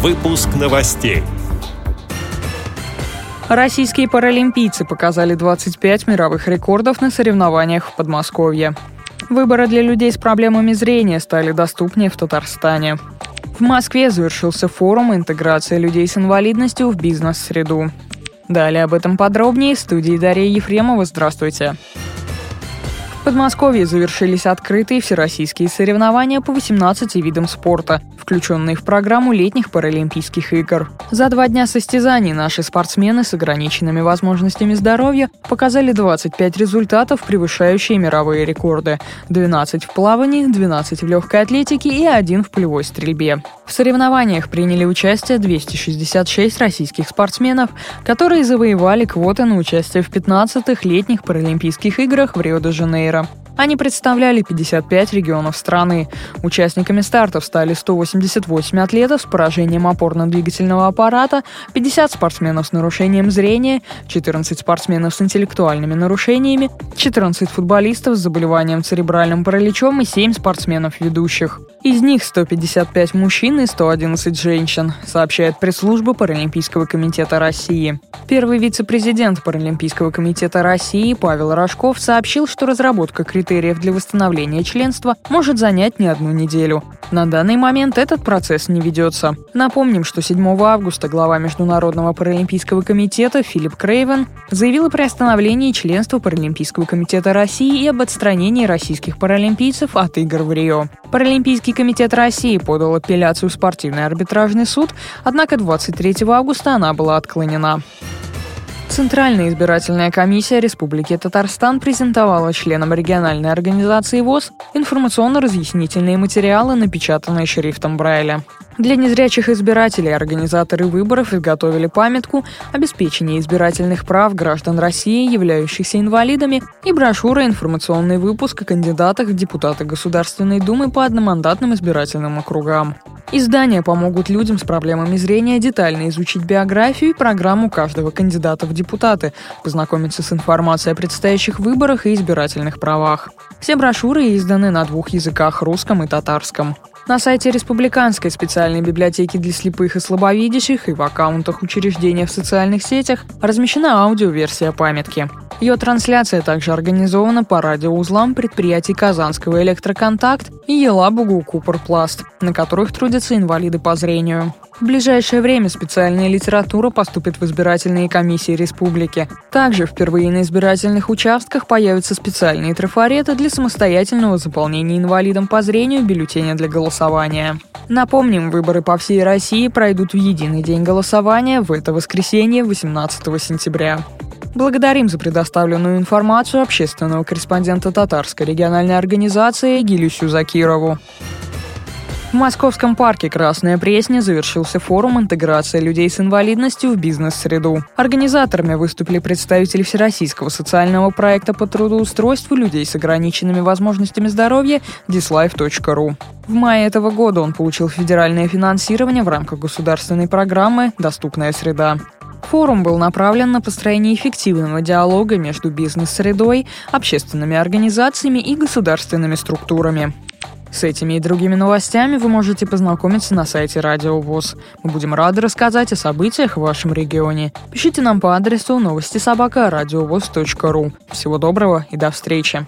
Выпуск новостей. Российские паралимпийцы показали 25 мировых рекордов на соревнованиях в Подмосковье. Выборы для людей с проблемами зрения стали доступнее в Татарстане. В Москве завершился форум «Интеграция людей с инвалидностью в бизнес-среду». Далее об этом подробнее в студии Дарья Ефремова. Здравствуйте. В Подмосковье завершились открытые всероссийские соревнования по 18 видам спорта, включенные в программу летних Паралимпийских игр. За два дня состязаний наши спортсмены с ограниченными возможностями здоровья показали 25 результатов, превышающие мировые рекорды. 12 в плавании, 12 в легкой атлетике и один в полевой стрельбе. В соревнованиях приняли участие 266 российских спортсменов, которые завоевали квоты на участие в 15-х летних Паралимпийских играх в Рио-де-Жанейро. Владимира. Они представляли 55 регионов страны. Участниками стартов стали 188 атлетов с поражением опорно-двигательного аппарата, 50 спортсменов с нарушением зрения, 14 спортсменов с интеллектуальными нарушениями, 14 футболистов с заболеванием церебральным параличом и 7 спортсменов-ведущих. Из них 155 мужчин и 111 женщин, сообщает пресс-служба Паралимпийского комитета России. Первый вице-президент Паралимпийского комитета России Павел Рожков сообщил, что разработка критериев для восстановления членства может занять не одну неделю. На данный момент этот процесс не ведется. Напомним, что 7 августа глава Международного паралимпийского комитета Филипп Крейвен заявил о приостановлении членства Паралимпийского комитета России и об отстранении российских паралимпийцев от игр в Рио. Паралимпийский комитет России подал апелляцию в спортивный арбитражный суд, однако 23 августа она была отклонена. Центральная избирательная комиссия Республики Татарстан презентовала членам региональной организации ВОЗ информационно-разъяснительные материалы, напечатанные шрифтом Брайля. Для незрячих избирателей организаторы выборов изготовили памятку «Обеспечение избирательных прав граждан России, являющихся инвалидами» и брошюра «Информационный выпуск о кандидатах в депутаты Государственной Думы по одномандатным избирательным округам». Издания помогут людям с проблемами зрения детально изучить биографию и программу каждого кандидата в депутаты, познакомиться с информацией о предстоящих выборах и избирательных правах. Все брошюры изданы на двух языках – русском и татарском. На сайте Республиканской специальной библиотеки для слепых и слабовидящих и в аккаунтах учреждения в социальных сетях размещена аудиоверсия памятки. Ее трансляция также организована по радиоузлам предприятий Казанского электроконтакт и Елабугу Купорпласт, на которых трудятся инвалиды по зрению. В ближайшее время специальная литература поступит в избирательные комиссии республики. Также впервые на избирательных участках появятся специальные трафареты для самостоятельного заполнения инвалидам по зрению бюллетеня для голосования. Напомним, выборы по всей России пройдут в единый день голосования в это воскресенье, 18 сентября. Благодарим за предоставленную информацию общественного корреспондента Татарской региональной организации Гилюсю Закирову. В Московском парке «Красная Пресня» завершился форум интеграции людей с инвалидностью в бизнес-среду. Организаторами выступили представители Всероссийского социального проекта по трудоустройству людей с ограниченными возможностями здоровья dislife.ru. В мае этого года он получил федеральное финансирование в рамках государственной программы «Доступная среда». Форум был направлен на построение эффективного диалога между бизнес-средой, общественными организациями и государственными структурами. С этими и другими новостями вы можете познакомиться на сайте Радио ВОЗ. Мы будем рады рассказать о событиях в вашем регионе. Пишите нам по адресу новости собака ру. Всего доброго и до встречи.